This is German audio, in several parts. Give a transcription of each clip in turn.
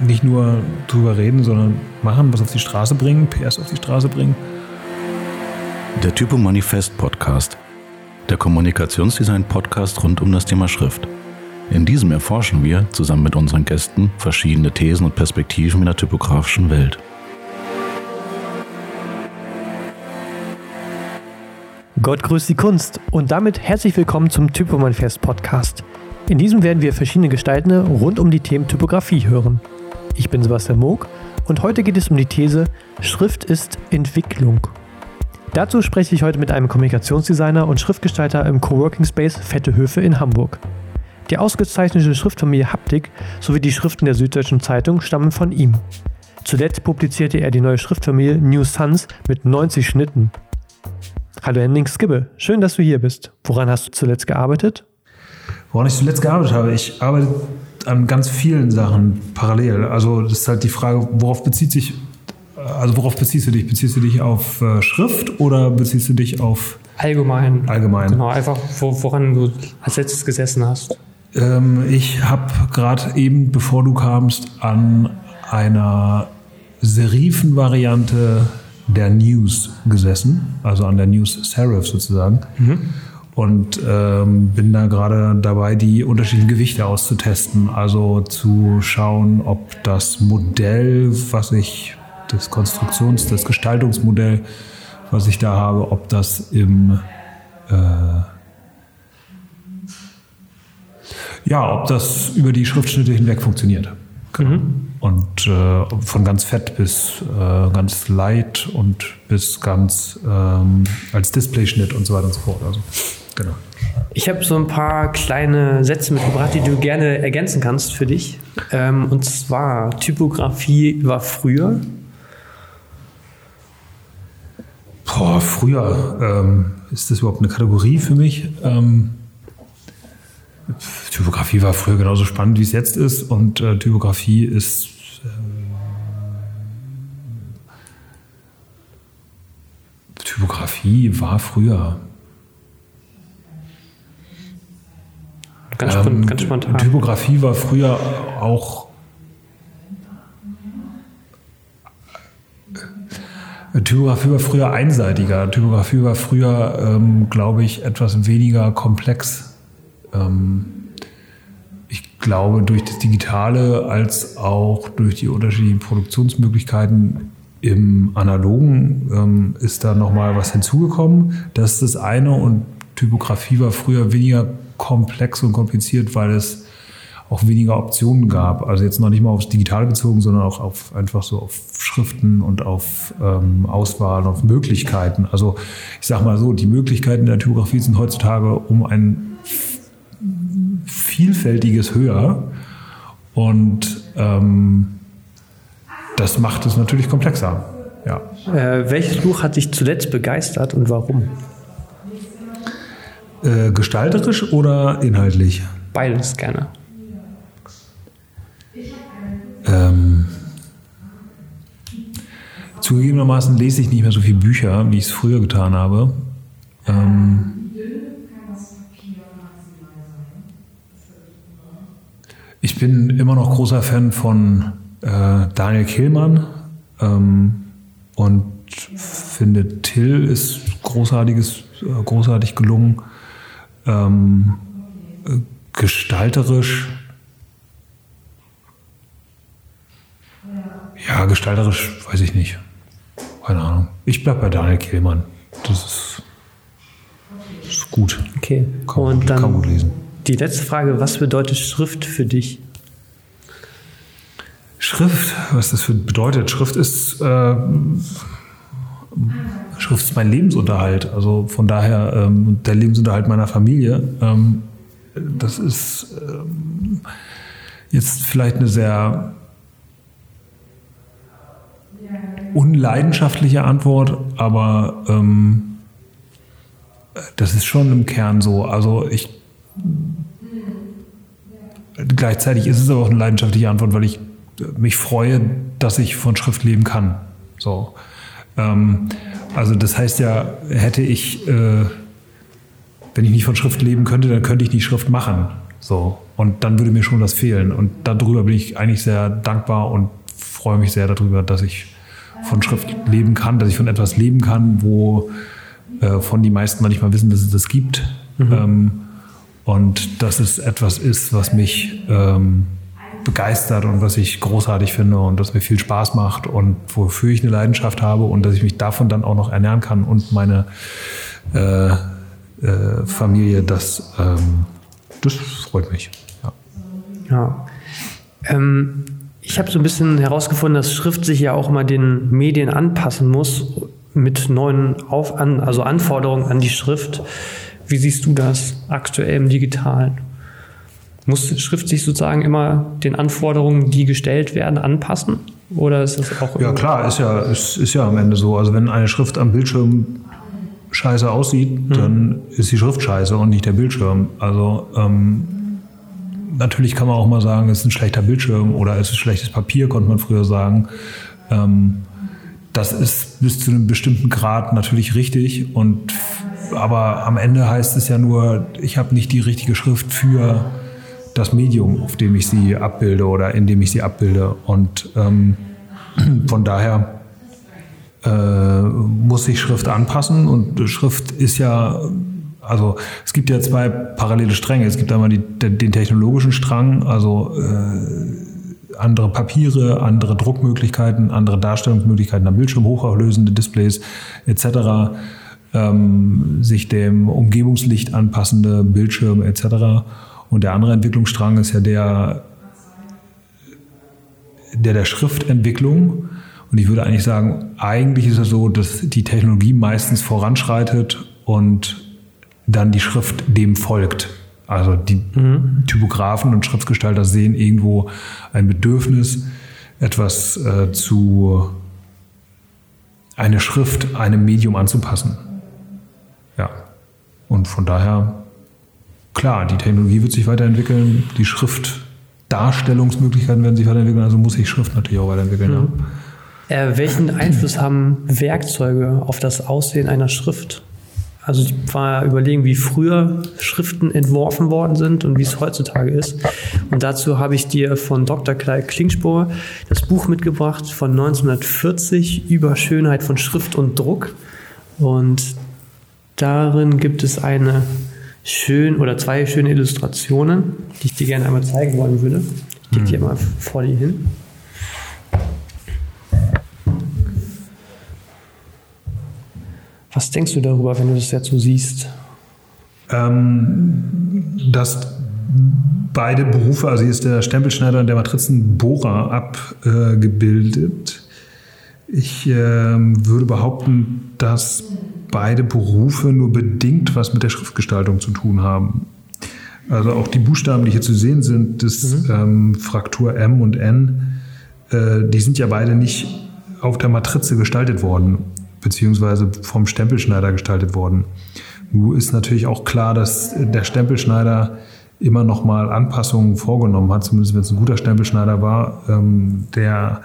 nicht nur drüber reden, sondern machen, was auf die Straße bringen, PS auf die Straße bringen. Der Typo Manifest Podcast. Der Kommunikationsdesign Podcast rund um das Thema Schrift. In diesem erforschen wir zusammen mit unseren Gästen verschiedene Thesen und Perspektiven in der typografischen Welt. Gott grüßt die Kunst und damit herzlich willkommen zum Typomanifest Podcast. In diesem werden wir verschiedene Gestalten rund um die Themen Typografie hören. Ich bin Sebastian Moog und heute geht es um die These Schrift ist Entwicklung. Dazu spreche ich heute mit einem Kommunikationsdesigner und Schriftgestalter im Coworking Space Fette Höfe in Hamburg. Die ausgezeichnete Schriftfamilie Haptik sowie die Schriften der Süddeutschen Zeitung stammen von ihm. Zuletzt publizierte er die neue Schriftfamilie New Suns mit 90 Schnitten. Hallo Henning Skibbe, schön, dass du hier bist. Woran hast du zuletzt gearbeitet? Woran ich zuletzt gearbeitet habe, ich arbeite an ganz vielen Sachen parallel. Also das ist halt die Frage, worauf bezieht sich, also worauf beziehst du dich? Beziehst du dich auf äh, Schrift oder beziehst du dich auf allgemein? Allgemein. Genau, einfach woran du als letztes gesessen hast. Ähm, ich habe gerade eben, bevor du kamst, an einer Serifen-Variante der News gesessen, also an der News Serif sozusagen. Mhm. Und ähm, bin da gerade dabei, die unterschiedlichen Gewichte auszutesten. Also zu schauen, ob das Modell, was ich, das Konstruktions-, das Gestaltungsmodell, was ich da habe, ob das im äh, ja, ob das über die Schriftschnitte hinweg funktioniert. Genau. Mhm. Und äh, von ganz fett bis äh, ganz light und bis ganz ähm, als Displayschnitt und so weiter und so fort. Also, genau. Ich habe so ein paar kleine Sätze mitgebracht, die du gerne ergänzen kannst für dich. Ähm, und zwar, Typografie war früher. Boah, früher. Ähm, ist das überhaupt eine Kategorie für mich? Ähm, Typografie war früher genauso spannend, wie es jetzt ist. Und äh, Typografie ist. Äh, Typografie war früher. Ganz, ähm, ganz spontan. Typografie war früher auch. Äh, Typografie war früher einseitiger. Typografie war früher, ähm, glaube ich, etwas weniger komplex ähm, ich glaube, durch das Digitale als auch durch die unterschiedlichen Produktionsmöglichkeiten im Analogen ähm, ist da nochmal was hinzugekommen. Das ist das eine und Typografie war früher weniger komplex und kompliziert, weil es auch weniger Optionen gab. Also jetzt noch nicht mal aufs Digitale bezogen, sondern auch auf einfach so auf Schriften und auf ähm, Auswahl, auf Möglichkeiten. Also ich sage mal so, die Möglichkeiten der Typografie sind heutzutage um ein Vielfältiges höher. Und ähm, das macht es natürlich komplexer. Ja. Äh, welches Buch hat dich zuletzt begeistert und warum? Äh, gestalterisch oder inhaltlich? Beides gerne. Ähm, zugegebenermaßen lese ich nicht mehr so viele Bücher, wie ich es früher getan habe. Ähm, Ich bin immer noch großer Fan von äh, Daniel Kehlmann ähm, und finde Till ist großartiges, äh, großartig gelungen. Ähm, äh, gestalterisch. Ja, gestalterisch weiß ich nicht. Keine Ahnung. Ich bleibe bei Daniel Kehlmann. Das ist, das ist gut. Okay. Kann, und gut, dann kann gut lesen. Die letzte Frage, was bedeutet Schrift für dich? Schrift, was das für bedeutet? Schrift ist, äh, Schrift ist mein Lebensunterhalt. Also von daher ähm, der Lebensunterhalt meiner Familie. Ähm, das ist ähm, jetzt vielleicht eine sehr unleidenschaftliche Antwort, aber ähm, das ist schon im Kern so. Also ich Gleichzeitig ist es aber auch eine leidenschaftliche Antwort, weil ich mich freue, dass ich von Schrift leben kann. So. Ähm, also das heißt ja, hätte ich, äh, wenn ich nicht von Schrift leben könnte, dann könnte ich nicht Schrift machen. So. Und dann würde mir schon das fehlen. Und darüber bin ich eigentlich sehr dankbar und freue mich sehr darüber, dass ich von Schrift leben kann, dass ich von etwas leben kann, wo äh, von die meisten manchmal wissen, dass es das gibt. Mhm. Ähm, und dass es etwas ist, was mich ähm, begeistert und was ich großartig finde und das mir viel Spaß macht und wofür ich eine Leidenschaft habe und dass ich mich davon dann auch noch ernähren kann und meine äh, äh, Familie, das, ähm, das freut mich. Ja. ja. Ähm, ich habe so ein bisschen herausgefunden, dass Schrift sich ja auch mal den Medien anpassen muss mit neuen Auf an, also Anforderungen an die Schrift. Wie siehst du das aktuell im Digitalen? Muss Schrift sich sozusagen immer den Anforderungen, die gestellt werden, anpassen? Oder ist das auch Ja, klar, ist ja, ist, ist ja am Ende so. Also wenn eine Schrift am Bildschirm scheiße aussieht, hm. dann ist die Schrift scheiße und nicht der Bildschirm. Also ähm, natürlich kann man auch mal sagen, es ist ein schlechter Bildschirm oder es ist schlechtes Papier, konnte man früher sagen. Ähm, das ist bis zu einem bestimmten Grad natürlich richtig und aber am Ende heißt es ja nur, ich habe nicht die richtige Schrift für das Medium, auf dem ich sie abbilde oder in dem ich sie abbilde. Und ähm, von daher äh, muss sich Schrift anpassen. Und Schrift ist ja, also es gibt ja zwei parallele Stränge. Es gibt einmal die, den, technologischen Strang, also äh, andere Papiere, andere Druckmöglichkeiten, andere Darstellungsmöglichkeiten am Bildschirm, hochauflösende Displays etc., ähm, sich dem Umgebungslicht anpassende Bildschirme etc. Und der andere Entwicklungsstrang ist ja der der, der Schriftentwicklung. Und ich würde eigentlich sagen, eigentlich ist es so, dass die Technologie meistens voranschreitet und dann die Schrift dem folgt. Also die mhm. Typografen und Schriftgestalter sehen irgendwo ein Bedürfnis, etwas äh, zu eine Schrift einem Medium anzupassen. Ja. Und von daher klar, die Technologie wird sich weiterentwickeln, die Schriftdarstellungsmöglichkeiten werden sich weiterentwickeln, also muss sich Schrift natürlich auch weiterentwickeln. Mhm. Ja. Äh, welchen Einfluss haben Werkzeuge auf das Aussehen einer Schrift? Also ich war überlegen, wie früher Schriften entworfen worden sind und wie es heutzutage ist. Und dazu habe ich dir von Dr. Klein Klingspor das Buch mitgebracht von 1940 über Schönheit von Schrift und Druck. Und darin gibt es eine schön oder zwei schöne Illustrationen, die ich dir gerne einmal zeigen wollen würde. Ich leg die hm. mal vor dir hin. Was denkst du darüber, wenn du das jetzt so siehst? Ähm, dass beide Berufe, also hier ist der Stempelschneider und der Matrizenbohrer abgebildet. Äh, ich äh, würde behaupten, dass beide Berufe nur bedingt was mit der Schriftgestaltung zu tun haben. Also auch die Buchstaben, die hier zu sehen sind, das mhm. ähm, Fraktur M und N, äh, die sind ja beide nicht auf der Matrize gestaltet worden, beziehungsweise vom Stempelschneider gestaltet worden. Nun ist natürlich auch klar, dass der Stempelschneider immer noch mal Anpassungen vorgenommen hat, zumindest wenn es ein guter Stempelschneider war, ähm, der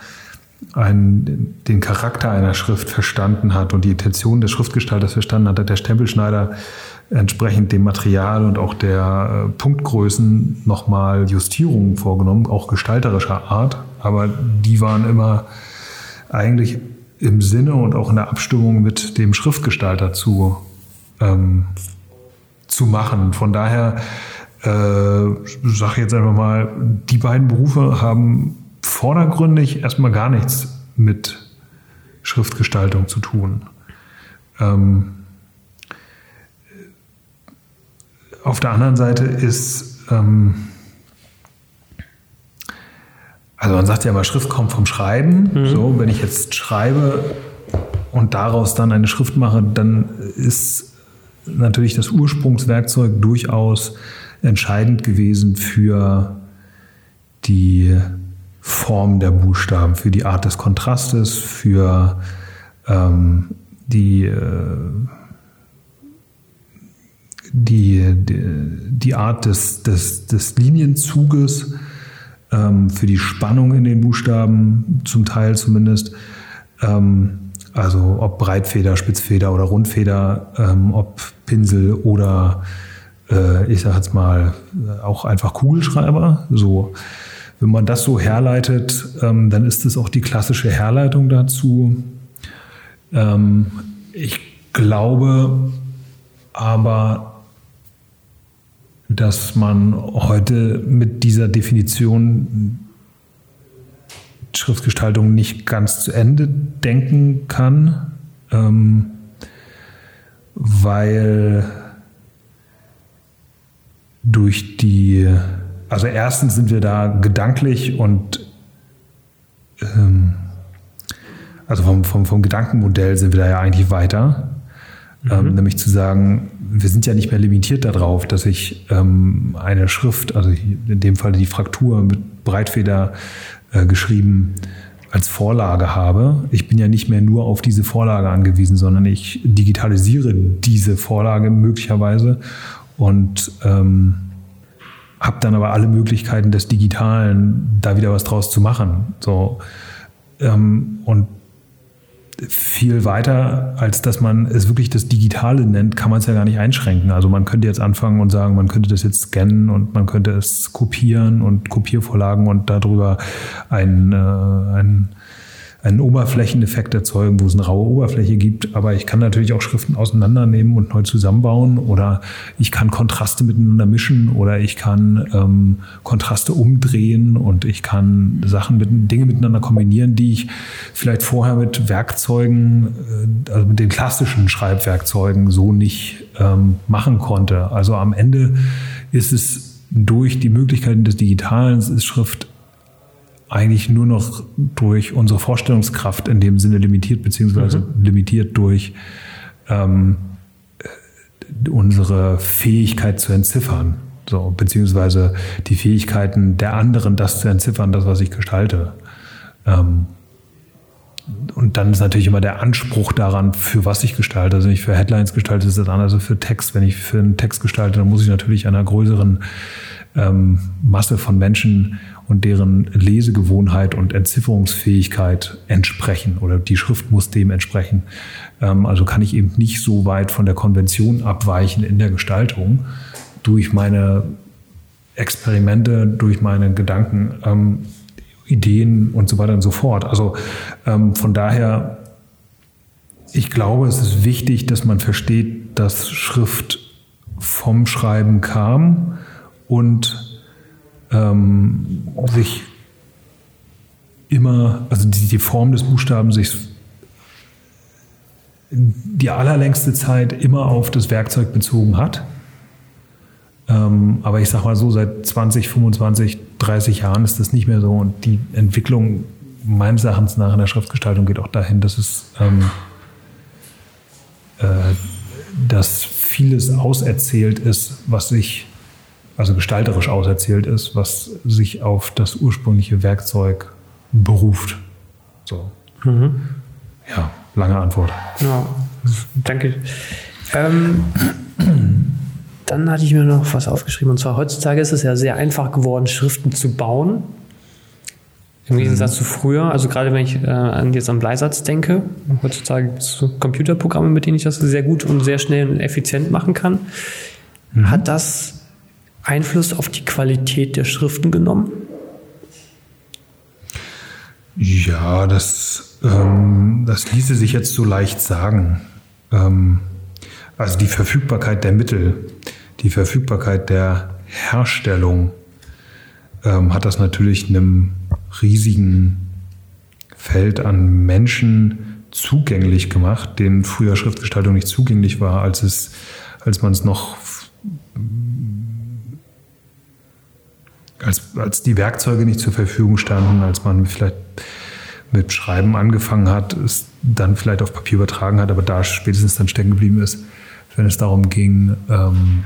einen, den Charakter einer Schrift verstanden hat und die Intention des Schriftgestalters verstanden hat, hat der Stempelschneider entsprechend dem Material und auch der äh, Punktgrößen nochmal Justierungen vorgenommen, auch gestalterischer Art. Aber die waren immer eigentlich im Sinne und auch in der Abstimmung mit dem Schriftgestalter zu, ähm, zu machen. Von daher äh, sage ich jetzt einfach mal, die beiden Berufe haben vordergründig erstmal gar nichts mit Schriftgestaltung zu tun. Ähm, auf der anderen Seite ist, ähm, also man sagt ja immer, Schrift kommt vom Schreiben. Mhm. So, wenn ich jetzt schreibe und daraus dann eine Schrift mache, dann ist natürlich das Ursprungswerkzeug durchaus entscheidend gewesen für die Form der Buchstaben, für die Art des Kontrastes, für ähm, die, äh, die, die, die, Art des, des, des Linienzuges, ähm, für die Spannung in den Buchstaben, zum Teil zumindest. Ähm, also ob Breitfeder, Spitzfeder oder Rundfeder, ähm, ob Pinsel oder äh, ich sage jetzt mal, auch einfach Kugelschreiber. So, wenn man das so herleitet, ähm, dann ist es auch die klassische Herleitung dazu. Ähm, ich glaube aber, dass man heute mit dieser Definition Schriftgestaltung nicht ganz zu Ende denken kann, ähm, weil durch die, also erstens sind wir da gedanklich und ähm, also vom, vom, vom Gedankenmodell sind wir da ja eigentlich weiter. Ähm, mhm. nämlich zu sagen, wir sind ja nicht mehr limitiert darauf, dass ich ähm, eine Schrift, also in dem Fall die Fraktur mit Breitfeder äh, geschrieben, als Vorlage habe. Ich bin ja nicht mehr nur auf diese Vorlage angewiesen, sondern ich digitalisiere diese Vorlage möglicherweise und ähm, habe dann aber alle Möglichkeiten des Digitalen, da wieder was draus zu machen. So ähm, und viel weiter, als dass man es wirklich das Digitale nennt, kann man es ja gar nicht einschränken. Also man könnte jetzt anfangen und sagen, man könnte das jetzt scannen und man könnte es kopieren und Kopiervorlagen und darüber ein, äh, ein einen Oberflächeneffekt erzeugen, wo es eine raue Oberfläche gibt. Aber ich kann natürlich auch Schriften auseinandernehmen und neu zusammenbauen oder ich kann Kontraste miteinander mischen oder ich kann ähm, Kontraste umdrehen und ich kann Sachen mit Dinge miteinander kombinieren, die ich vielleicht vorher mit Werkzeugen, äh, also mit den klassischen Schreibwerkzeugen so nicht ähm, machen konnte. Also am Ende ist es durch die Möglichkeiten des Digitalen ist Schrift eigentlich nur noch durch unsere Vorstellungskraft in dem Sinne limitiert, beziehungsweise mhm. limitiert durch ähm, unsere Fähigkeit zu entziffern. So, beziehungsweise die Fähigkeiten der anderen, das zu entziffern, das, was ich gestalte. Ähm, und dann ist natürlich immer der Anspruch daran, für was ich gestalte. Also wenn ich für Headlines gestalte, ist das anders als für Text. Wenn ich für einen Text gestalte, dann muss ich natürlich einer größeren ähm, Masse von Menschen und deren Lesegewohnheit und Entzifferungsfähigkeit entsprechen oder die Schrift muss dem entsprechen. Ähm, also kann ich eben nicht so weit von der Konvention abweichen in der Gestaltung durch meine Experimente, durch meine Gedanken, ähm, Ideen und so weiter und so fort. Also ähm, von daher, ich glaube, es ist wichtig, dass man versteht, dass Schrift vom Schreiben kam und ähm, sich immer, also die, die Form des Buchstaben sich die allerlängste Zeit immer auf das Werkzeug bezogen hat. Ähm, aber ich sage mal so, seit 20, 25, 30 Jahren ist das nicht mehr so. Und die Entwicklung meines Erachtens nach in der Schriftgestaltung geht auch dahin, dass es ähm, äh, dass vieles auserzählt ist, was sich also gestalterisch auserzählt ist, was sich auf das ursprüngliche Werkzeug beruft. So. Mhm. Ja, lange Antwort. Ja, danke. Ähm, dann hatte ich mir noch was aufgeschrieben. Und zwar heutzutage ist es ja sehr einfach geworden, Schriften zu bauen. Im Gegensatz mhm. zu früher, also gerade wenn ich äh, jetzt an Bleisatz denke, heutzutage gibt es Computerprogramme, mit denen ich das sehr gut und sehr schnell und effizient machen kann. Mhm. Hat das Einfluss auf die Qualität der Schriften genommen? Ja, das, ähm, das ließe sich jetzt so leicht sagen. Ähm, also die Verfügbarkeit der Mittel, die Verfügbarkeit der Herstellung ähm, hat das natürlich einem riesigen Feld an Menschen zugänglich gemacht, denen früher Schriftgestaltung nicht zugänglich war, als als man es noch als, als die Werkzeuge nicht zur Verfügung standen, als man vielleicht mit Schreiben angefangen hat, es dann vielleicht auf Papier übertragen hat, aber da spätestens dann stecken geblieben ist, wenn es darum ging, ähm,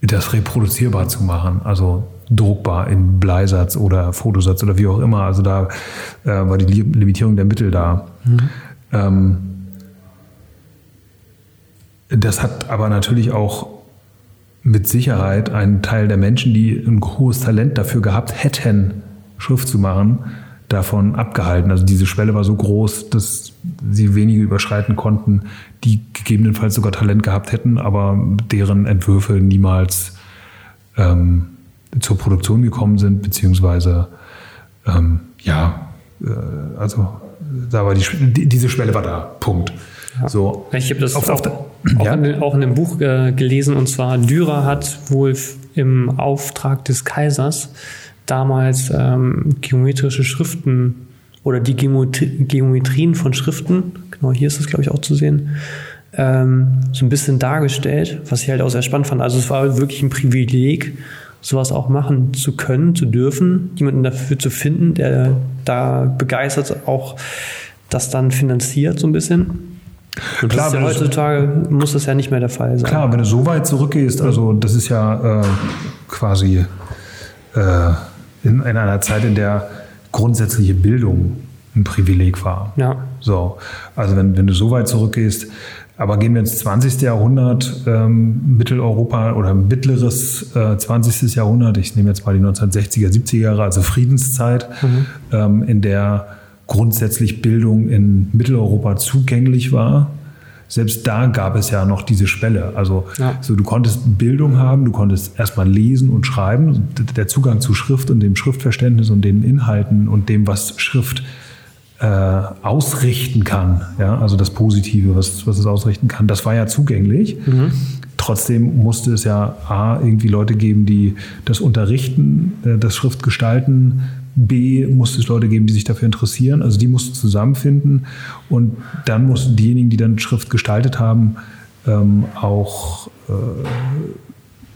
das reproduzierbar zu machen, also druckbar in Bleisatz oder Fotosatz oder wie auch immer. Also da äh, war die Limitierung der Mittel da. Mhm. Ähm, das hat aber natürlich auch mit Sicherheit einen Teil der Menschen, die ein hohes Talent dafür gehabt hätten, Schrift zu machen, davon abgehalten. Also diese Schwelle war so groß, dass sie wenige überschreiten konnten, die gegebenenfalls sogar Talent gehabt hätten, aber deren Entwürfe niemals ähm, zur Produktion gekommen sind, beziehungsweise ähm, ja, äh, also da war die, die, diese Schwelle war da. Punkt. Ja. So. Ich habe das auf, auch, auch, ja? in, auch, in, einem Buch äh, gelesen und zwar Dürer hat wohl im Auftrag des Kaisers damals ähm, geometrische Schriften oder die Geometri Geometrien von Schriften, genau hier ist das glaube ich auch zu sehen, ähm, so ein bisschen dargestellt, was ich halt auch sehr spannend fand. Also es war wirklich ein Privileg, sowas auch machen zu können, zu dürfen, jemanden dafür zu finden, der da begeistert auch das dann finanziert so ein bisschen. Und klar, ja heutzutage muss das ja nicht mehr der Fall sein. Klar, wenn du so weit zurückgehst, also das ist ja äh, quasi äh, in, in, einer Zeit, in der grundsätzliche Bildung ein Privileg war. Ja. So, also wenn, wenn du so weit zurückgehst, aber gehen wir ins 20. Jahrhundert, ähm, Mitteleuropa oder mittleres äh, 20. Jahrhundert, ich nehme jetzt mal die 1960er, 70er Jahre, also Friedenszeit, mhm. ähm, in der grundsätzlich Bildung in Mitteleuropa zugänglich war. Selbst da gab es ja noch diese Schwelle. Also ja. so, du konntest Bildung haben, du konntest erstmal lesen und schreiben. Der Zugang zu Schrift und dem Schriftverständnis und den Inhalten und dem, was Schrift äh, ausrichten kann, ja, also das Positive, was, was es ausrichten kann, das war ja zugänglich. Mhm. Trotzdem musste es ja A, irgendwie Leute geben, die das unterrichten, äh, das Schriftgestalten B musste es Leute geben, die sich dafür interessieren. Also die mussten zusammenfinden. Und dann mussten diejenigen, die dann Schrift gestaltet haben, ähm, auch äh,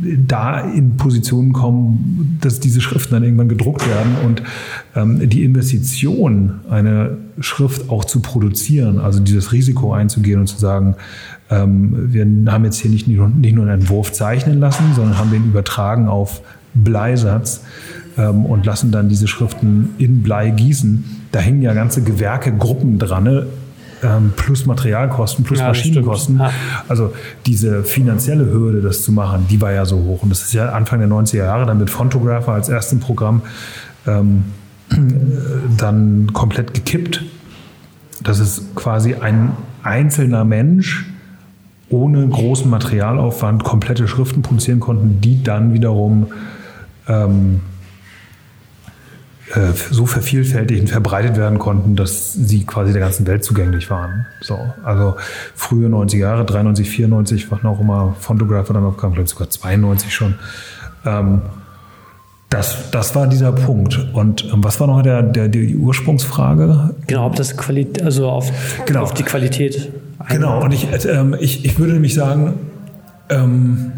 da in Positionen kommen, dass diese Schriften dann irgendwann gedruckt werden und ähm, die Investition, eine Schrift auch zu produzieren, also dieses Risiko einzugehen und zu sagen, ähm, wir haben jetzt hier nicht, nicht nur einen Entwurf zeichnen lassen, sondern haben den übertragen auf Bleisatz ähm, und lassen dann diese Schriften in Blei gießen. Da hängen ja ganze Gewerke, Gruppen dran, ne? ähm, plus Materialkosten, plus ja, Maschinenkosten. Ja. Also diese finanzielle Hürde, das zu machen, die war ja so hoch. Und das ist ja Anfang der 90er Jahre dann mit Fontographer als erstem Programm ähm, dann komplett gekippt. Das ist quasi ein einzelner Mensch ohne großen Materialaufwand komplette Schriften produzieren konnten, die dann wiederum ähm, äh, so vervielfältigt und verbreitet werden konnten, dass sie quasi der ganzen Welt zugänglich waren. So, also frühe 90er Jahre, 93, 94, wann auch immer Fontographer dann aufkam, vielleicht sogar 92 schon. Ähm, das, das war dieser Punkt. Und ähm, was war noch der, der, die Ursprungsfrage? Genau, ob das Qualität, also auf, genau. auf die Qualität. Genau, und ich, ähm, ich, ich würde nämlich sagen, ähm,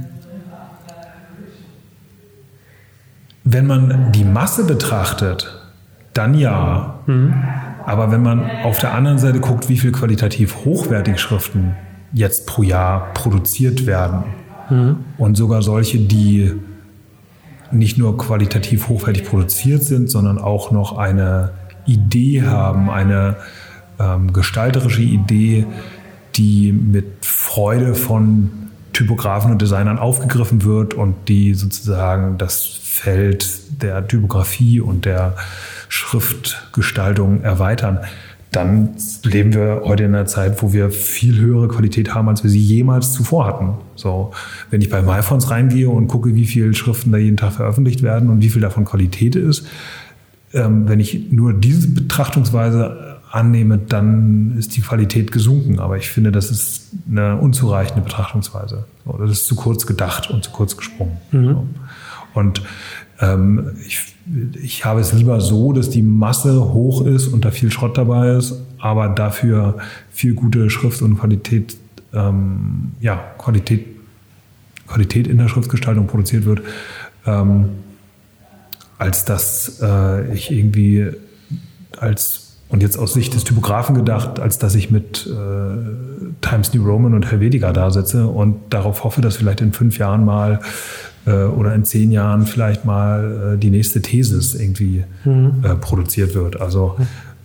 Wenn man die Masse betrachtet, dann ja. Mhm. Aber wenn man auf der anderen Seite guckt, wie viel qualitativ hochwertige Schriften jetzt pro Jahr produziert werden mhm. und sogar solche, die nicht nur qualitativ hochwertig produziert sind, sondern auch noch eine Idee haben, eine ähm, gestalterische Idee, die mit Freude von Typografen und Designern aufgegriffen wird und die sozusagen das Feld der Typografie und der Schriftgestaltung erweitern, dann leben wir heute in einer Zeit, wo wir viel höhere Qualität haben, als wir sie jemals zuvor hatten. So, wenn ich bei MyFonts reingehe und gucke, wie viele Schriften da jeden Tag veröffentlicht werden und wie viel davon Qualität ist, ähm, wenn ich nur diese Betrachtungsweise annehme, dann ist die Qualität gesunken. Aber ich finde, das ist eine unzureichende Betrachtungsweise. So, das ist zu kurz gedacht und zu kurz gesprungen. Mhm. So. Und ähm, ich, ich habe es lieber so, dass die Masse hoch ist und da viel Schrott dabei ist, aber dafür viel gute Schrift und Qualität, ähm, ja, Qualität, Qualität in der Schriftgestaltung produziert wird, ähm, als dass äh, ich irgendwie als und jetzt aus Sicht des Typografen gedacht, als dass ich mit äh, Times New Roman und Helvetica da sitze und darauf hoffe, dass vielleicht in fünf Jahren mal oder in zehn Jahren vielleicht mal äh, die nächste Thesis irgendwie mhm. äh, produziert wird. Also,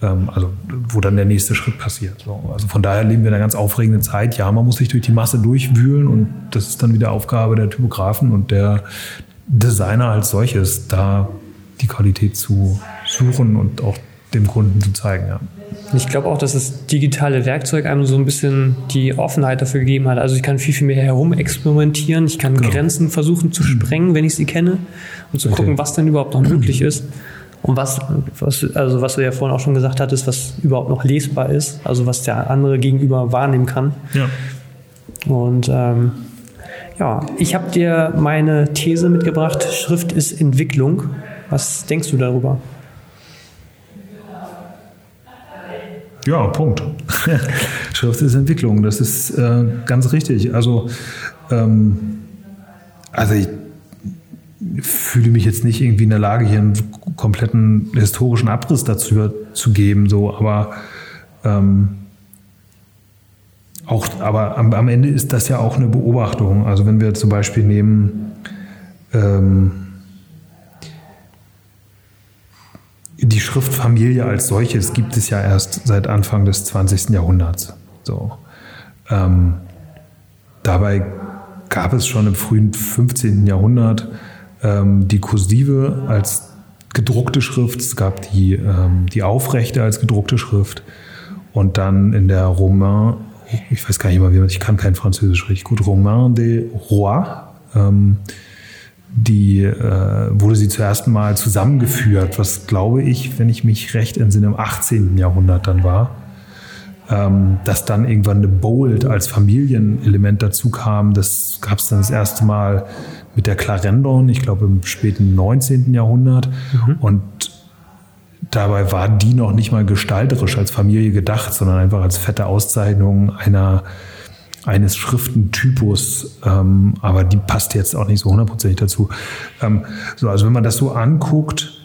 ähm, also wo dann der nächste Schritt passiert. So, also von daher leben wir in einer ganz aufregenden Zeit. Ja, man muss sich durch die Masse durchwühlen und das ist dann wieder Aufgabe der Typografen und der Designer als solches, da die Qualität zu suchen und auch dem Kunden zu zeigen. Ja. Ich glaube auch, dass das digitale Werkzeug einem so ein bisschen die Offenheit dafür gegeben hat. Also ich kann viel, viel mehr herumexperimentieren. Ich kann genau. Grenzen versuchen zu sprengen, wenn ich sie kenne und zu gucken, was denn überhaupt noch möglich ist. Und was, was, also was du ja vorhin auch schon gesagt hattest, was überhaupt noch lesbar ist, also was der andere gegenüber wahrnehmen kann. Ja. Und ähm, ja, ich habe dir meine These mitgebracht, Schrift ist Entwicklung. Was denkst du darüber? Ja, Punkt. Schrift ist Entwicklung, das ist äh, ganz richtig. Also, ähm, also ich fühle mich jetzt nicht irgendwie in der Lage, hier einen kompletten historischen Abriss dazu zu geben, so, aber ähm, auch, aber am, am, Ende ist das ja auch eine Beobachtung. Also wenn wir zum Beispiel nehmen, ähm, die Schriftfamilie als solches gibt es ja erst seit Anfang des 20. Jahrhunderts. So. Ähm, dabei gab es schon im frühen 15. Jahrhundert ähm, die Kursive als gedruckte Schrift, es gab die, ähm, die Aufrechte als gedruckte Schrift und dann in der Romain, ich weiß gar nicht mal, wie man, ich kann kein Französisch richtig gut, Romain des Rois, ähm, die äh, wurde sie zuerst mal zusammengeführt, was glaube ich, wenn ich mich recht entsinne, im 18. Jahrhundert dann war. Ähm, dass dann irgendwann eine Bold als Familienelement dazu kam, das gab es dann das erste Mal mit der Clarendon, ich glaube im späten 19. Jahrhundert. Mhm. Und dabei war die noch nicht mal gestalterisch als Familie gedacht, sondern einfach als fette Auszeichnung einer eines Schriftentypus, ähm, aber die passt jetzt auch nicht so hundertprozentig dazu. Ähm, so, also wenn man das so anguckt,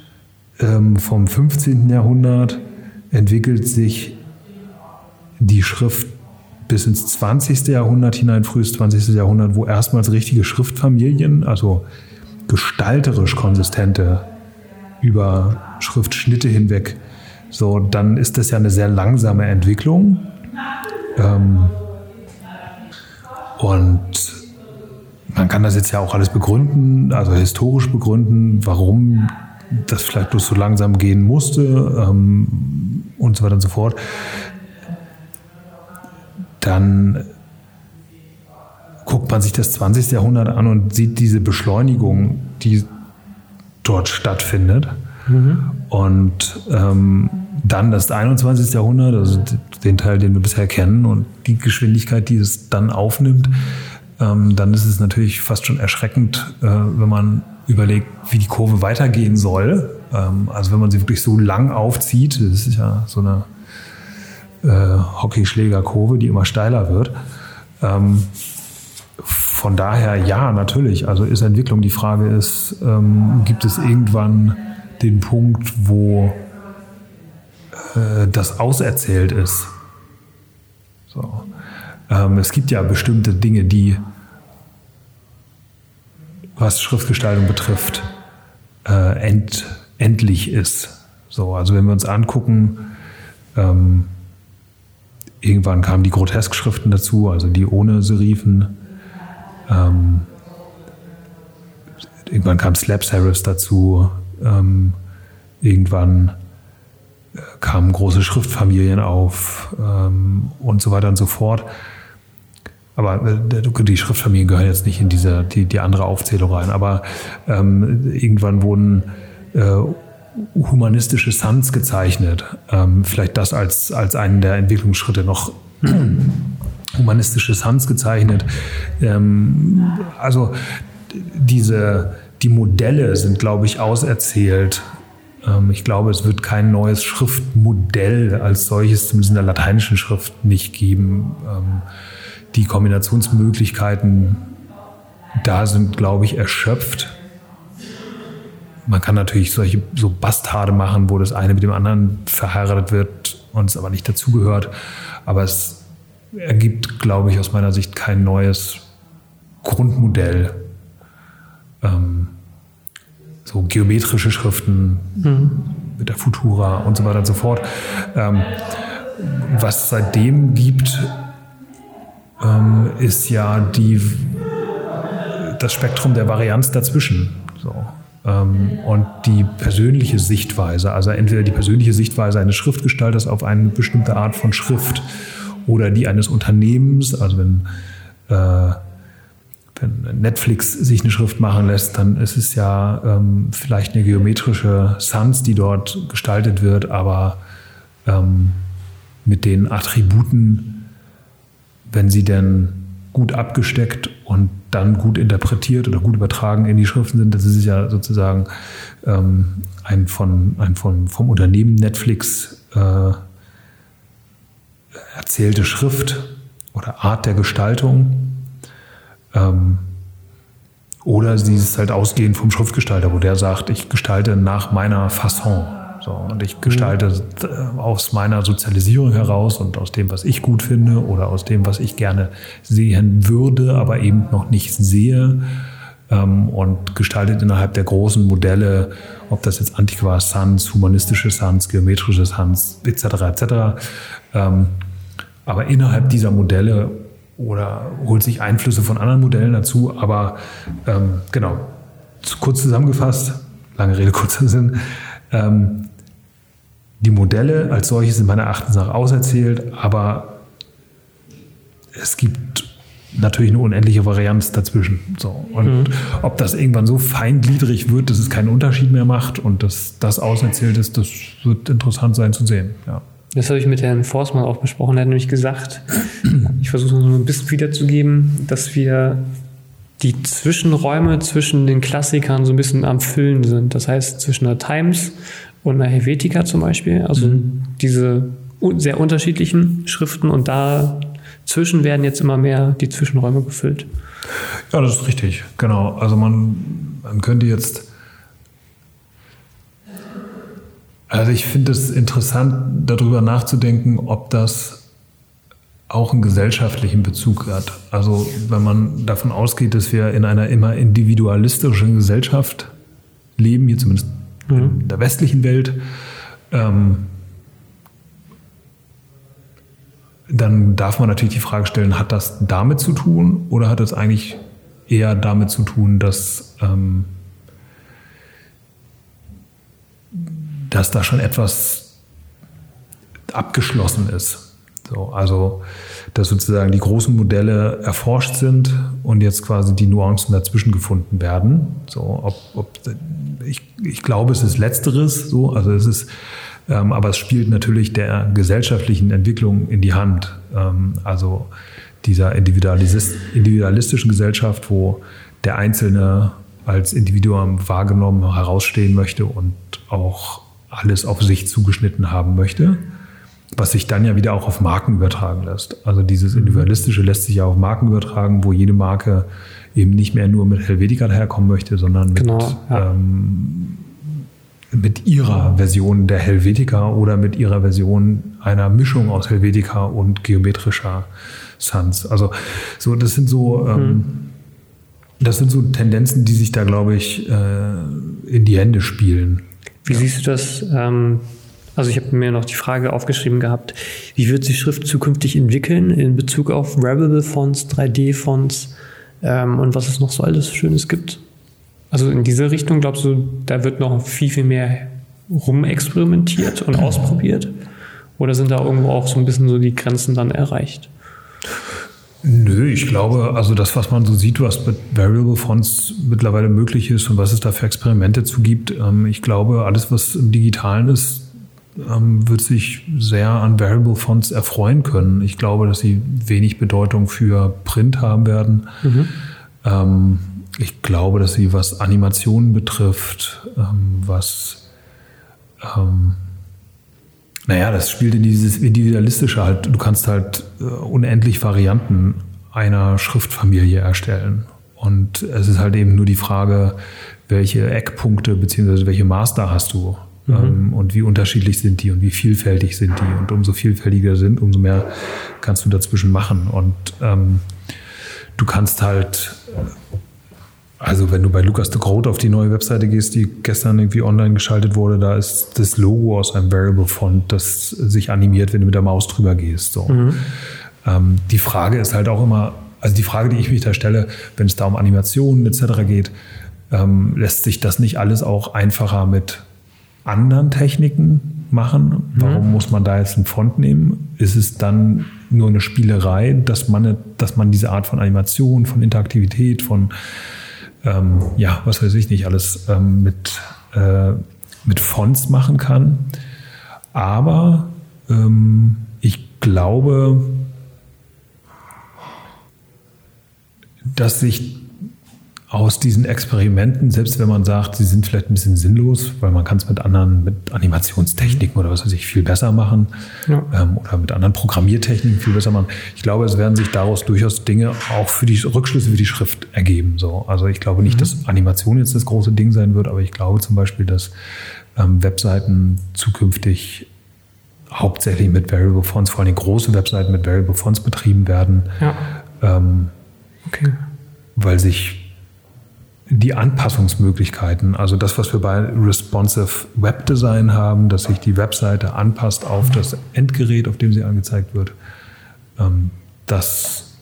ähm, vom 15. Jahrhundert entwickelt sich die Schrift bis ins 20. Jahrhundert hinein, frühes 20. Jahrhundert, wo erstmals richtige Schriftfamilien, also gestalterisch konsistente über Schriftschnitte hinweg, so, dann ist das ja eine sehr langsame Entwicklung. Ähm, und man kann das jetzt ja auch alles begründen, also historisch begründen, warum das vielleicht bloß so langsam gehen musste ähm, und so weiter und so fort. Dann guckt man sich das 20. Jahrhundert an und sieht diese Beschleunigung, die dort stattfindet. Mhm. Und ähm, dann das 21. Jahrhundert, also den Teil, den wir bisher kennen und die Geschwindigkeit, die es dann aufnimmt, ähm, dann ist es natürlich fast schon erschreckend, äh, wenn man überlegt, wie die Kurve weitergehen soll. Ähm, also wenn man sie wirklich so lang aufzieht, das ist ja so eine äh, Hockeyschlägerkurve, die immer steiler wird. Ähm, von daher ja, natürlich. Also ist Entwicklung. Die Frage ist, ähm, gibt es irgendwann den Punkt, wo äh, das auserzählt ist. So. Ähm, es gibt ja bestimmte Dinge, die, was Schriftgestaltung betrifft, äh, end, endlich ist. So, also wenn wir uns angucken, ähm, irgendwann kamen die Grotesk-Schriften dazu, also die ohne Serifen. Ähm, irgendwann kam Slap Serifs dazu. Ähm, irgendwann kamen große Schriftfamilien auf ähm, und so weiter und so fort. Aber äh, die Schriftfamilien gehören jetzt nicht in diese, die, die andere Aufzählung rein. Aber ähm, irgendwann wurden äh, humanistische Sans gezeichnet. Ähm, vielleicht das als, als einen der Entwicklungsschritte noch humanistische Sans gezeichnet. Ähm, also diese, die Modelle sind, glaube ich, auserzählt ich glaube, es wird kein neues Schriftmodell als solches, zumindest in der lateinischen Schrift, nicht geben. Ähm, die Kombinationsmöglichkeiten da sind, glaube ich, erschöpft. Man kann natürlich solche so Bastarde machen, wo das eine mit dem anderen verheiratet wird und es aber nicht dazugehört. Aber es ergibt, glaube ich, aus meiner Sicht kein neues Grundmodell. Ähm, so geometrische Schriften mhm. mit der Futura und so weiter und so fort. Ähm, was es seitdem gibt, ähm, ist ja die, das Spektrum der Varianz dazwischen. So. ähm, und die persönliche Sichtweise, also entweder die persönliche Sichtweise eines Schriftgestalters auf eine bestimmte Art von Schrift oder die eines Unternehmens, also wenn, äh, wenn Netflix sich eine Schrift machen lässt, dann ist es ja ähm, vielleicht eine geometrische Sans, die dort gestaltet wird, aber ähm, mit den Attributen, wenn sie denn gut abgesteckt und dann gut interpretiert oder gut übertragen in die Schriften sind. Das ist ja sozusagen ähm, ein, von, ein von, vom Unternehmen Netflix äh, erzählte Schrift oder Art der Gestaltung. Ähm, oder sie ist halt ausgehend vom Schriftgestalter, wo der sagt, ich gestalte nach meiner Fasson. So, und ich gestalte mhm. aus meiner Sozialisierung heraus und aus dem, was ich gut finde oder aus dem, was ich gerne sehen würde, aber eben noch nicht sehe. Ähm, und gestaltet innerhalb der großen Modelle, ob das jetzt Antiqua Sans, humanistische Sans, geometrische Sans, etc. etc. Ähm, aber innerhalb dieser Modelle oder holt sich Einflüsse von anderen Modellen dazu. Aber ähm, genau, kurz zusammengefasst, lange Rede, kurzer Sinn. Ähm, die Modelle als solche sind meiner Erachtens nach auserzählt, aber es gibt natürlich eine unendliche Varianz dazwischen. So. Und mhm. ob das irgendwann so feingliedrig wird, dass es keinen Unterschied mehr macht und dass das auserzählt ist, das wird interessant sein zu sehen. Ja. Das habe ich mit Herrn Forstmann auch besprochen. Er hat nämlich gesagt, ich versuche es noch ein bisschen wiederzugeben, dass wir die Zwischenräume zwischen den Klassikern so ein bisschen am Füllen sind. Das heißt, zwischen der Times und einer Helvetica zum Beispiel. Also mhm. diese sehr unterschiedlichen Schriften und dazwischen werden jetzt immer mehr die Zwischenräume gefüllt. Ja, das ist richtig, genau. Also man, man könnte jetzt. Also ich finde es interessant, darüber nachzudenken, ob das auch einen gesellschaftlichen Bezug hat. Also wenn man davon ausgeht, dass wir in einer immer individualistischen Gesellschaft leben, hier zumindest mhm. in der westlichen Welt, ähm, dann darf man natürlich die Frage stellen, hat das damit zu tun oder hat das eigentlich eher damit zu tun, dass, ähm, dass da schon etwas abgeschlossen ist? So, also, dass sozusagen die großen Modelle erforscht sind und jetzt quasi die Nuancen dazwischen gefunden werden. So, ob, ob, ich, ich glaube, es ist Letzteres, so, also es ist, ähm, aber es spielt natürlich der gesellschaftlichen Entwicklung in die Hand. Ähm, also dieser Individualist, individualistischen Gesellschaft, wo der Einzelne als Individuum wahrgenommen herausstehen möchte und auch alles auf sich zugeschnitten haben möchte was sich dann ja wieder auch auf Marken übertragen lässt. Also dieses Individualistische lässt sich ja auf Marken übertragen, wo jede Marke eben nicht mehr nur mit Helvetica daherkommen möchte, sondern mit, genau, ja. ähm, mit ihrer Version der Helvetica oder mit ihrer Version einer Mischung aus Helvetica und geometrischer Sans. Also so, das sind so, ähm, mhm. das sind so Tendenzen, die sich da, glaube ich, äh, in die Hände spielen. Wie ja. siehst du das? Ähm also ich habe mir noch die Frage aufgeschrieben gehabt, wie wird sich Schrift zukünftig entwickeln in Bezug auf Wearable Fonts, 3D-Fonts ähm, und was es noch so alles Schönes gibt? Also in diese Richtung glaubst du, da wird noch viel, viel mehr rumexperimentiert und ausprobiert? Oder sind da irgendwo auch so ein bisschen so die Grenzen dann erreicht? Nö, ich glaube, also das, was man so sieht, was mit Variable Fonts mittlerweile möglich ist und was es da für Experimente zu gibt, ähm, ich glaube, alles, was im Digitalen ist, ähm, wird sich sehr an Variable Fonts erfreuen können. Ich glaube, dass sie wenig Bedeutung für Print haben werden. Mhm. Ähm, ich glaube, dass sie, was Animationen betrifft, ähm, was, ähm, naja, das spielt in dieses Individualistische halt. Du kannst halt äh, unendlich Varianten einer Schriftfamilie erstellen. Und es ist halt eben nur die Frage, welche Eckpunkte bzw. welche Master hast du Mhm. Ähm, und wie unterschiedlich sind die und wie vielfältig sind die. Und umso vielfältiger sind, umso mehr kannst du dazwischen machen. Und ähm, du kannst halt, also wenn du bei Lukas de Groot auf die neue Webseite gehst, die gestern irgendwie online geschaltet wurde, da ist das Logo aus einem Variable Font, das sich animiert, wenn du mit der Maus drüber gehst. So. Mhm. Ähm, die Frage ist halt auch immer, also die Frage, die ich mich da stelle, wenn es da um Animationen etc. geht, ähm, lässt sich das nicht alles auch einfacher mit anderen Techniken machen? Warum mhm. muss man da jetzt einen Font nehmen? Ist es dann nur eine Spielerei, dass man, dass man diese Art von Animation, von Interaktivität, von ähm, ja, was weiß ich nicht, alles ähm, mit, äh, mit Fonts machen kann. Aber ähm, ich glaube, dass sich aus diesen Experimenten, selbst wenn man sagt, sie sind vielleicht ein bisschen sinnlos, weil man kann es mit anderen, mit Animationstechniken oder was weiß ich, viel besser machen ja. ähm, oder mit anderen Programmiertechniken viel besser machen. Ich glaube, es werden sich daraus durchaus Dinge auch für die Rückschlüsse für die Schrift ergeben. So. Also ich glaube nicht, mhm. dass Animation jetzt das große Ding sein wird, aber ich glaube zum Beispiel, dass ähm, Webseiten zukünftig hauptsächlich mit Variable Fonts, vor allem große Webseiten mit Variable Fonts betrieben werden. Ja. Ähm, okay. Weil sich die Anpassungsmöglichkeiten, also das, was wir bei Responsive Web Design haben, dass sich die Webseite anpasst auf das Endgerät, auf dem sie angezeigt wird, ähm, das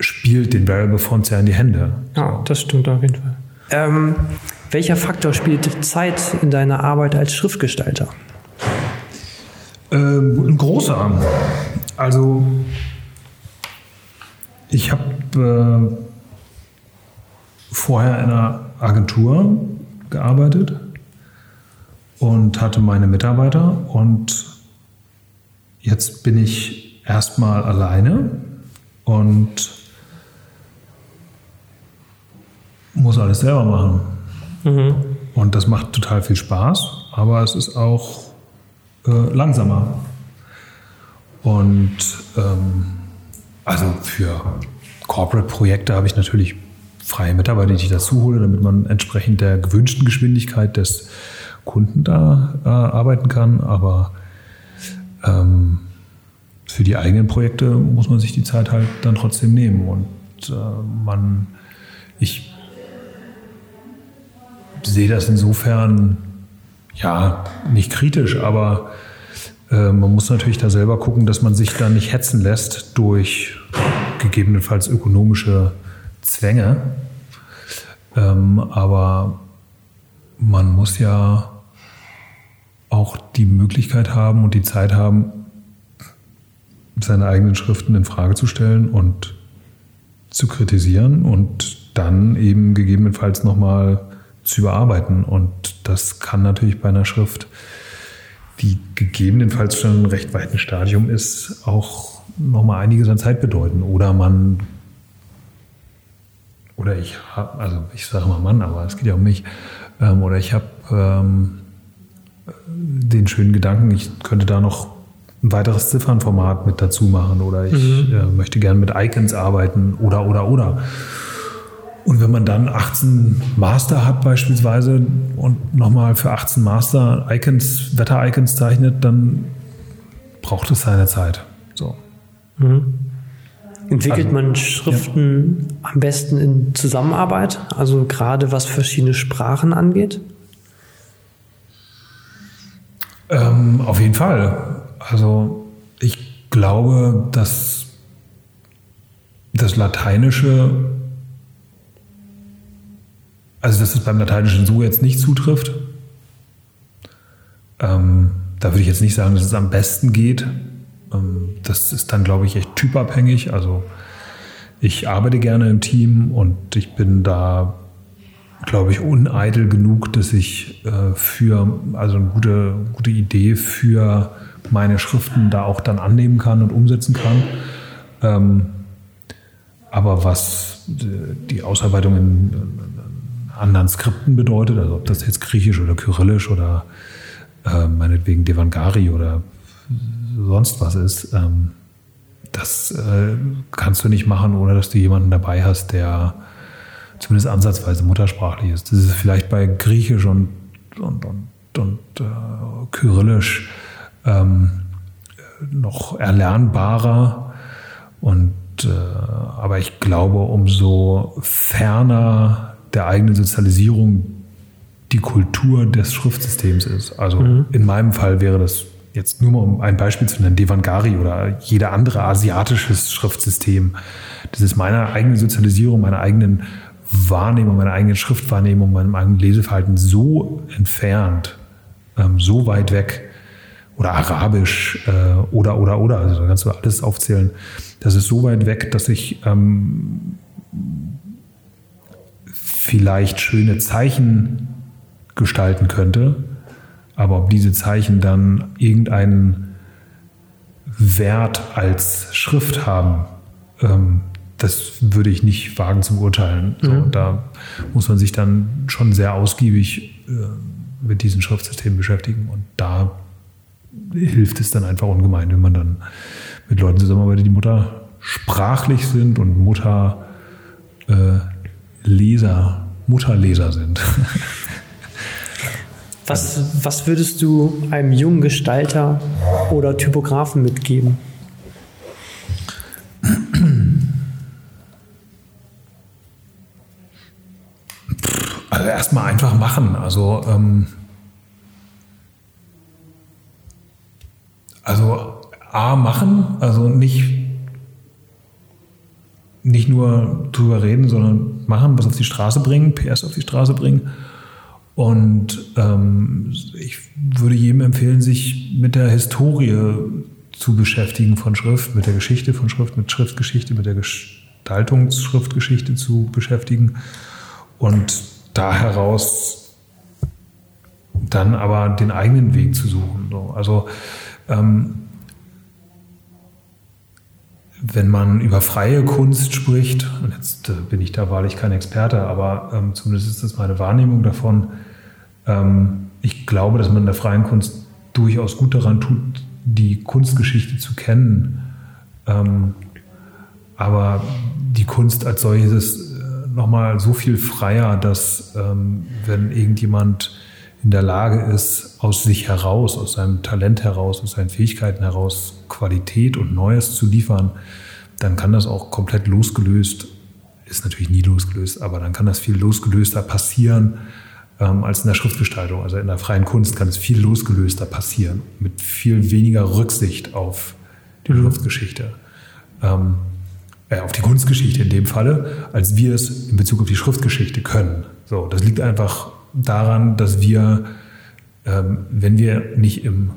spielt den Variable Fonts ja in die Hände. Ja, das stimmt auf jeden Fall. Ähm, welcher Faktor spielt Zeit in deiner Arbeit als Schriftgestalter? Ähm, ein großer. Also ich habe äh, vorher in einer Agentur gearbeitet und hatte meine Mitarbeiter und jetzt bin ich erstmal alleine und muss alles selber machen. Mhm. Und das macht total viel Spaß, aber es ist auch äh, langsamer. Und ähm, also für Corporate-Projekte habe ich natürlich freie Mitarbeiter, die ich dazu hole, damit man entsprechend der gewünschten Geschwindigkeit des Kunden da äh, arbeiten kann. Aber ähm, für die eigenen Projekte muss man sich die Zeit halt dann trotzdem nehmen. Und äh, man, ich sehe das insofern, ja, nicht kritisch, aber äh, man muss natürlich da selber gucken, dass man sich da nicht hetzen lässt durch gegebenenfalls ökonomische Zwänge. Ähm, aber man muss ja auch die Möglichkeit haben und die Zeit haben, seine eigenen Schriften in Frage zu stellen und zu kritisieren und dann eben gegebenenfalls nochmal zu überarbeiten. Und das kann natürlich bei einer Schrift, die gegebenenfalls schon ein recht weiten Stadium ist, auch nochmal einiges an Zeit bedeuten. Oder man oder ich habe, also ich sage mal Mann, aber es geht ja um mich, ähm, oder ich habe ähm, den schönen Gedanken, ich könnte da noch ein weiteres Ziffernformat mit dazu machen oder ich mhm. äh, möchte gerne mit Icons arbeiten oder, oder, oder. Und wenn man dann 18 Master hat beispielsweise und nochmal für 18 Master Icons, Wetter-Icons zeichnet, dann braucht es seine Zeit. So. Mhm. Entwickelt also, man Schriften ja. am besten in Zusammenarbeit, also gerade was verschiedene Sprachen angeht? Ähm, auf jeden Fall. Also ich glaube, dass das Lateinische, also dass es beim Lateinischen so jetzt nicht zutrifft. Ähm, da würde ich jetzt nicht sagen, dass es am besten geht. Ähm, das ist dann, glaube ich, echt typabhängig. Also ich arbeite gerne im Team und ich bin da, glaube ich, uneitel genug, dass ich äh, für, also eine gute, gute Idee für meine Schriften da auch dann annehmen kann und umsetzen kann. Ähm, aber was die Ausarbeitung in, anderen Skripten bedeutet, also ob das jetzt Griechisch oder Kyrillisch oder äh, meinetwegen Devangari oder sonst was ist, ähm, das äh, kannst du nicht machen, ohne dass du jemanden dabei hast, der zumindest ansatzweise muttersprachlich ist. Das ist vielleicht bei Griechisch und, und, und, und äh, Kyrillisch ähm, noch erlernbarer. Und, äh, aber ich glaube, umso ferner der eigenen Sozialisierung die Kultur des Schriftsystems ist. Also mhm. in meinem Fall wäre das jetzt nur mal um ein Beispiel zu nennen, Devangari oder jeder andere asiatisches Schriftsystem. Das ist meine eigene Sozialisierung, meiner eigenen Wahrnehmung, meiner eigenen Schriftwahrnehmung, meinem eigenen Leseverhalten so entfernt, ähm, so weit weg, oder Arabisch äh, oder, oder, oder, also da kannst du alles aufzählen. Das ist so weit weg, dass ich ähm, vielleicht schöne Zeichen gestalten könnte, aber ob diese Zeichen dann irgendeinen Wert als Schrift haben, ähm, das würde ich nicht wagen zu beurteilen. So, mhm. Da muss man sich dann schon sehr ausgiebig äh, mit diesen Schriftsystemen beschäftigen und da hilft es dann einfach ungemein, wenn man dann mit Leuten zusammenarbeitet, die Mutter sprachlich sind und Mutter äh, Leser, Mutterleser sind. Was, was würdest du einem jungen Gestalter oder Typografen mitgeben? Also erstmal einfach machen. Also ähm, Also A machen, also nicht, nicht nur drüber reden, sondern machen, was auf die Straße bringen, PS auf die Straße bringen. Und ähm, ich würde jedem empfehlen, sich mit der Historie zu beschäftigen von Schrift, mit der Geschichte von Schrift, mit Schriftgeschichte, mit der Gestaltungsschriftgeschichte zu beschäftigen und da heraus dann aber den eigenen Weg zu suchen. Also ähm, wenn man über freie Kunst spricht, und jetzt äh, bin ich da wahrlich kein Experte, aber ähm, zumindest ist das meine Wahrnehmung davon, ähm, ich glaube, dass man in der freien Kunst durchaus gut daran tut, die Kunstgeschichte zu kennen. Ähm, aber die Kunst als solches äh, nochmal so viel freier, dass ähm, wenn irgendjemand in der Lage ist, aus sich heraus, aus seinem Talent heraus, aus seinen Fähigkeiten heraus Qualität und Neues zu liefern, dann kann das auch komplett losgelöst, ist natürlich nie losgelöst, aber dann kann das viel losgelöster passieren ähm, als in der Schriftgestaltung. Also in der freien Kunst kann es viel losgelöster passieren, mit viel weniger Rücksicht auf die mhm. Schriftgeschichte. Ähm, äh, auf die Kunstgeschichte in dem Falle, als wir es in Bezug auf die Schriftgeschichte können. So, das liegt einfach daran, dass wir, ähm, wenn wir nicht im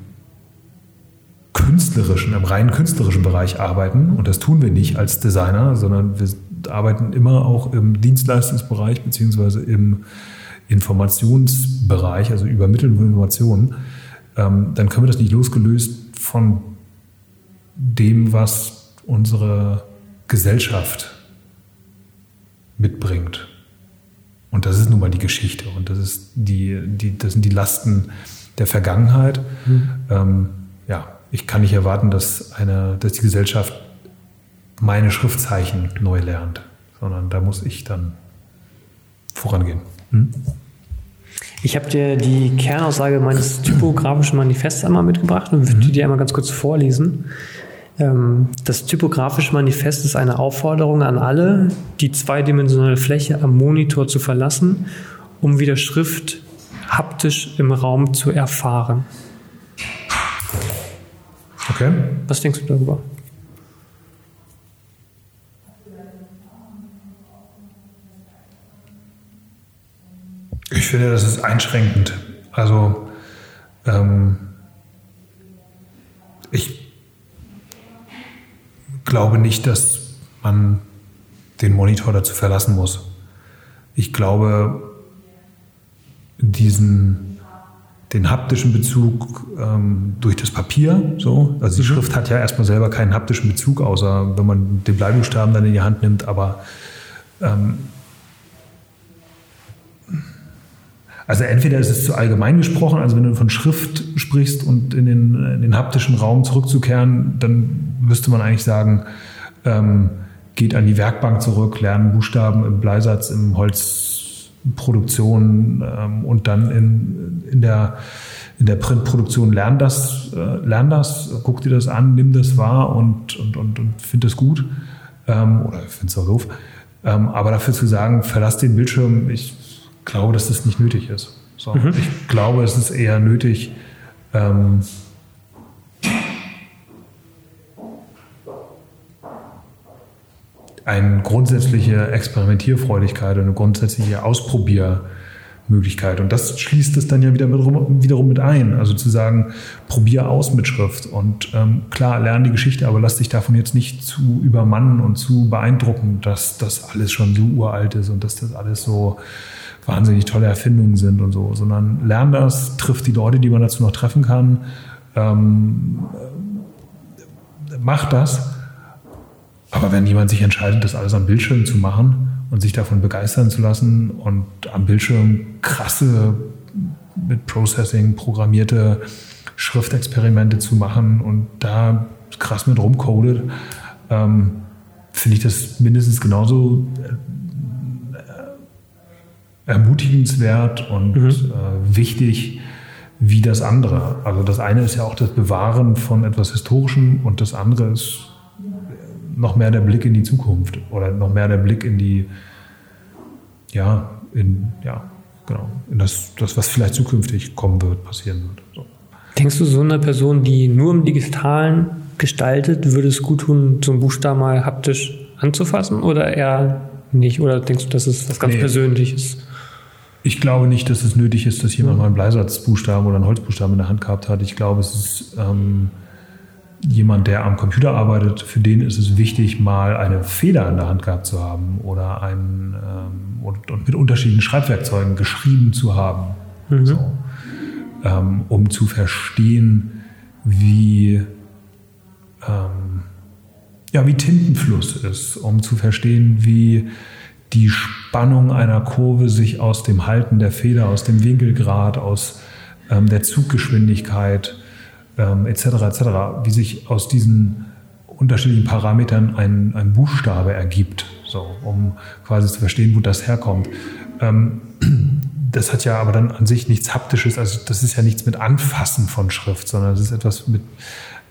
künstlerischen, im rein künstlerischen Bereich arbeiten, und das tun wir nicht als Designer, sondern wir arbeiten immer auch im Dienstleistungsbereich beziehungsweise im Informationsbereich, also Übermitteln von Informationen, ähm, dann können wir das nicht losgelöst von dem, was unsere Gesellschaft mitbringt. Und das ist nun mal die Geschichte und das, ist die, die, das sind die Lasten der Vergangenheit. Mhm. Ähm, ja, ich kann nicht erwarten, dass, eine, dass die Gesellschaft meine Schriftzeichen neu lernt, sondern da muss ich dann vorangehen. Hm? Ich habe dir die Kernaussage meines typografischen Manifests einmal mitgebracht und würde mhm. die einmal ganz kurz vorlesen. Ähm, das typografische Manifest ist eine Aufforderung an alle, die zweidimensionale Fläche am Monitor zu verlassen, um wieder Schrift haptisch im Raum zu erfahren. Okay. Was denkst du darüber? Ich finde, das ist einschränkend. Also ähm, ich glaube nicht, dass man den Monitor dazu verlassen muss. Ich glaube, diesen, den haptischen Bezug ähm, durch das Papier, so, also die mhm. Schrift hat ja erstmal selber keinen haptischen Bezug, außer wenn man den Bleibuchstaben dann in die Hand nimmt, aber ähm, also entweder ist es zu allgemein gesprochen, also wenn du von Schrift sprichst und in den, in den haptischen Raum zurückzukehren, dann müsste man eigentlich sagen, ähm, geht an die Werkbank zurück, lernen Buchstaben im Bleisatz, im Holzproduktion ähm, und dann in, in der in der Printproduktion lern das, äh, lern das, guck dir das an, nimm das wahr und, und, und, und find das gut. Ähm, oder finde es auch doof. Ähm, aber dafür zu sagen, verlass den Bildschirm, ich glaube, dass das nicht nötig ist. So, mhm. Ich glaube, es ist eher nötig, ähm, eine grundsätzliche Experimentierfreudigkeit und eine grundsätzliche Ausprobiermöglichkeit. Und das schließt es dann ja wieder mit, wiederum mit ein. Also zu sagen, probier aus mit Schrift. Und ähm, klar, lerne die Geschichte, aber lass dich davon jetzt nicht zu übermannen und zu beeindrucken, dass das alles schon so uralt ist und dass das alles so wahnsinnig tolle Erfindungen sind und so, sondern lern das, trifft die Leute, die man dazu noch treffen kann, ähm, mach das aber wenn jemand sich entscheidet, das alles am Bildschirm zu machen und sich davon begeistern zu lassen und am Bildschirm krasse mit Processing programmierte Schriftexperimente zu machen und da krass mit rumcodet, ähm, finde ich das mindestens genauso äh, ermutigenswert und mhm. äh, wichtig wie das andere. Also das eine ist ja auch das Bewahren von etwas Historischem und das andere ist noch mehr der Blick in die Zukunft oder noch mehr der Blick in die, ja, in, ja, genau, in das, das was vielleicht zukünftig kommen wird, passieren wird. So. Denkst du, so eine Person, die nur im Digitalen gestaltet, würde es gut tun, so einen Buchstaben mal haptisch anzufassen oder eher nicht? Oder denkst du, dass es was ganz nee. Persönliches? Ich glaube nicht, dass es nötig ist, dass jemand mal einen Bleisatzbuchstaben oder einen Holzbuchstaben in der Hand gehabt hat. Ich glaube, es ist ähm, jemand, der am Computer arbeitet, für den ist es wichtig, mal eine Feder in der Hand gehabt zu haben oder ein, ähm, und, und, mit unterschiedlichen Schreibwerkzeugen geschrieben zu haben, mhm. so, ähm, um zu verstehen, wie, ähm, ja, wie Tintenfluss ist, um zu verstehen, wie die Spannung einer Kurve sich aus dem Halten der Feder, aus dem Winkelgrad, aus ähm, der Zuggeschwindigkeit, ähm, etc. etc., wie sich aus diesen unterschiedlichen Parametern ein, ein Buchstabe ergibt, so, um quasi zu verstehen, wo das herkommt. Ähm, das hat ja aber dann an sich nichts Haptisches, also das ist ja nichts mit Anfassen von Schrift, sondern es ist etwas mit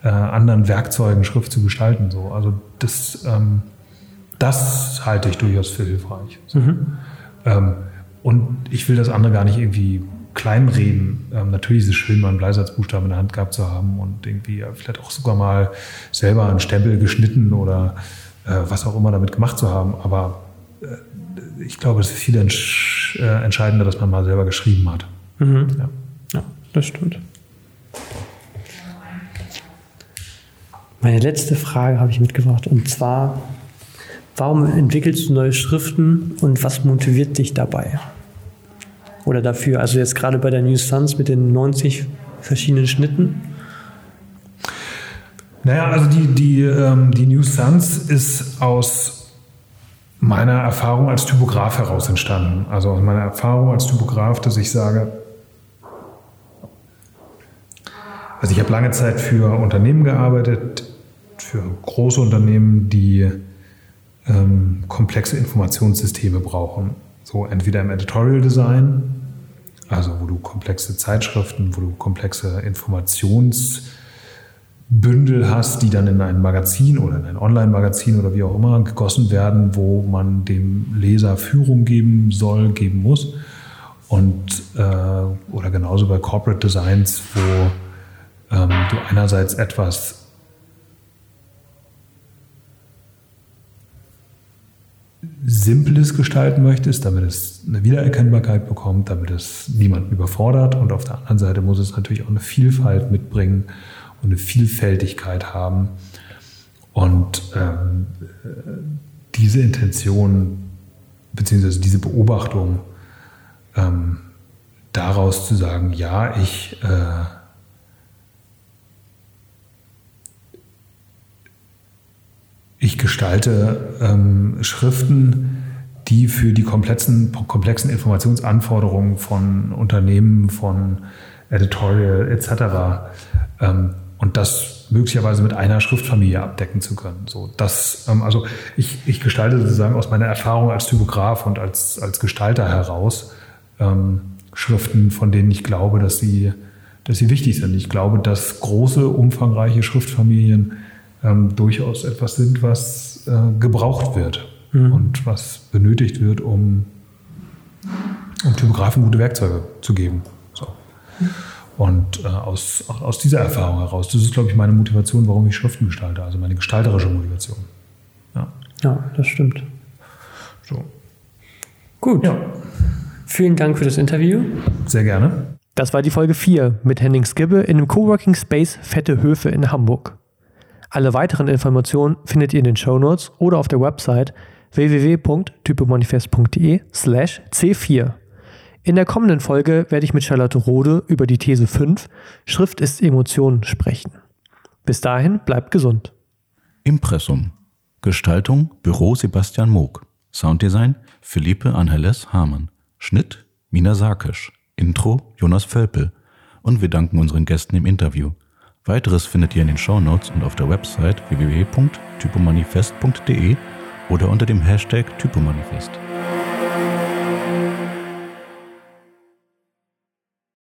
äh, anderen Werkzeugen, Schrift zu gestalten. So. Also das, ähm, das halte ich durchaus für hilfreich. So. Mhm. Ähm, und ich will das andere gar nicht irgendwie kleinreden. Ähm, natürlich ist es schön, mal einen Bleisatzbuchstaben in der Hand gehabt zu haben und irgendwie vielleicht auch sogar mal selber einen Stempel geschnitten oder äh, was auch immer damit gemacht zu haben. Aber äh, ich glaube, es ist viel entsch äh, entscheidender, dass man mal selber geschrieben hat. Mhm. Ja. ja, das stimmt. Meine letzte Frage habe ich mitgebracht und zwar, warum entwickelst du neue Schriften und was motiviert dich dabei? Oder dafür? Also jetzt gerade bei der New Suns mit den 90 verschiedenen Schnitten? Naja, also die, die, ähm, die New Suns ist aus meiner Erfahrung als Typograf heraus entstanden. Also aus meiner Erfahrung als Typograf, dass ich sage, also ich habe lange Zeit für Unternehmen gearbeitet, für große Unternehmen, die ähm, komplexe Informationssysteme brauchen. So entweder im Editorial Design also wo du komplexe Zeitschriften, wo du komplexe Informationsbündel hast, die dann in ein Magazin oder in ein Online-Magazin oder wie auch immer gegossen werden, wo man dem Leser Führung geben soll, geben muss. Und äh, oder genauso bei Corporate Designs, wo ähm, du einerseits etwas Simples gestalten möchtest, damit es eine Wiedererkennbarkeit bekommt, damit es niemanden überfordert. Und auf der anderen Seite muss es natürlich auch eine Vielfalt mitbringen und eine Vielfältigkeit haben. Und ähm, diese Intention beziehungsweise diese Beobachtung ähm, daraus zu sagen, ja, ich äh, Ich gestalte ähm, Schriften, die für die komplexen, komplexen Informationsanforderungen von Unternehmen, von Editorial etc. Ähm, und das möglicherweise mit einer Schriftfamilie abdecken zu können. So, das, ähm, also ich, ich gestalte sozusagen aus meiner Erfahrung als Typograf und als, als Gestalter heraus ähm, Schriften, von denen ich glaube, dass sie, dass sie wichtig sind. Ich glaube, dass große, umfangreiche Schriftfamilien ähm, durchaus etwas sind, was äh, gebraucht wird mhm. und was benötigt wird, um, um Typografen gute Werkzeuge zu geben. So. Und äh, aus, aus dieser Erfahrung heraus, das ist, glaube ich, meine Motivation, warum ich Schriften gestalte, also meine gestalterische Motivation. Ja. Ja, das stimmt. So. Gut. Ja, Vielen Dank für das Interview. sehr gerne. Das war die Folge 4 mit Henning Skibbe in dem Coworking Space Fette Höfe in Hamburg. Alle weiteren Informationen findet ihr in den Shownotes oder auf der Website www.typomanifest.de slash C4. In der kommenden Folge werde ich mit Charlotte Rode über die These 5 Schrift ist Emotion sprechen. Bis dahin bleibt gesund. Impressum. Gestaltung Büro Sebastian Moog. Sounddesign Philippe Angeles Hamann. Schnitt Mina Sarkisch. Intro Jonas Völpel. Und wir danken unseren Gästen im Interview. Weiteres findet ihr in den Shownotes und auf der Website www.typomanifest.de oder unter dem Hashtag Typomanifest.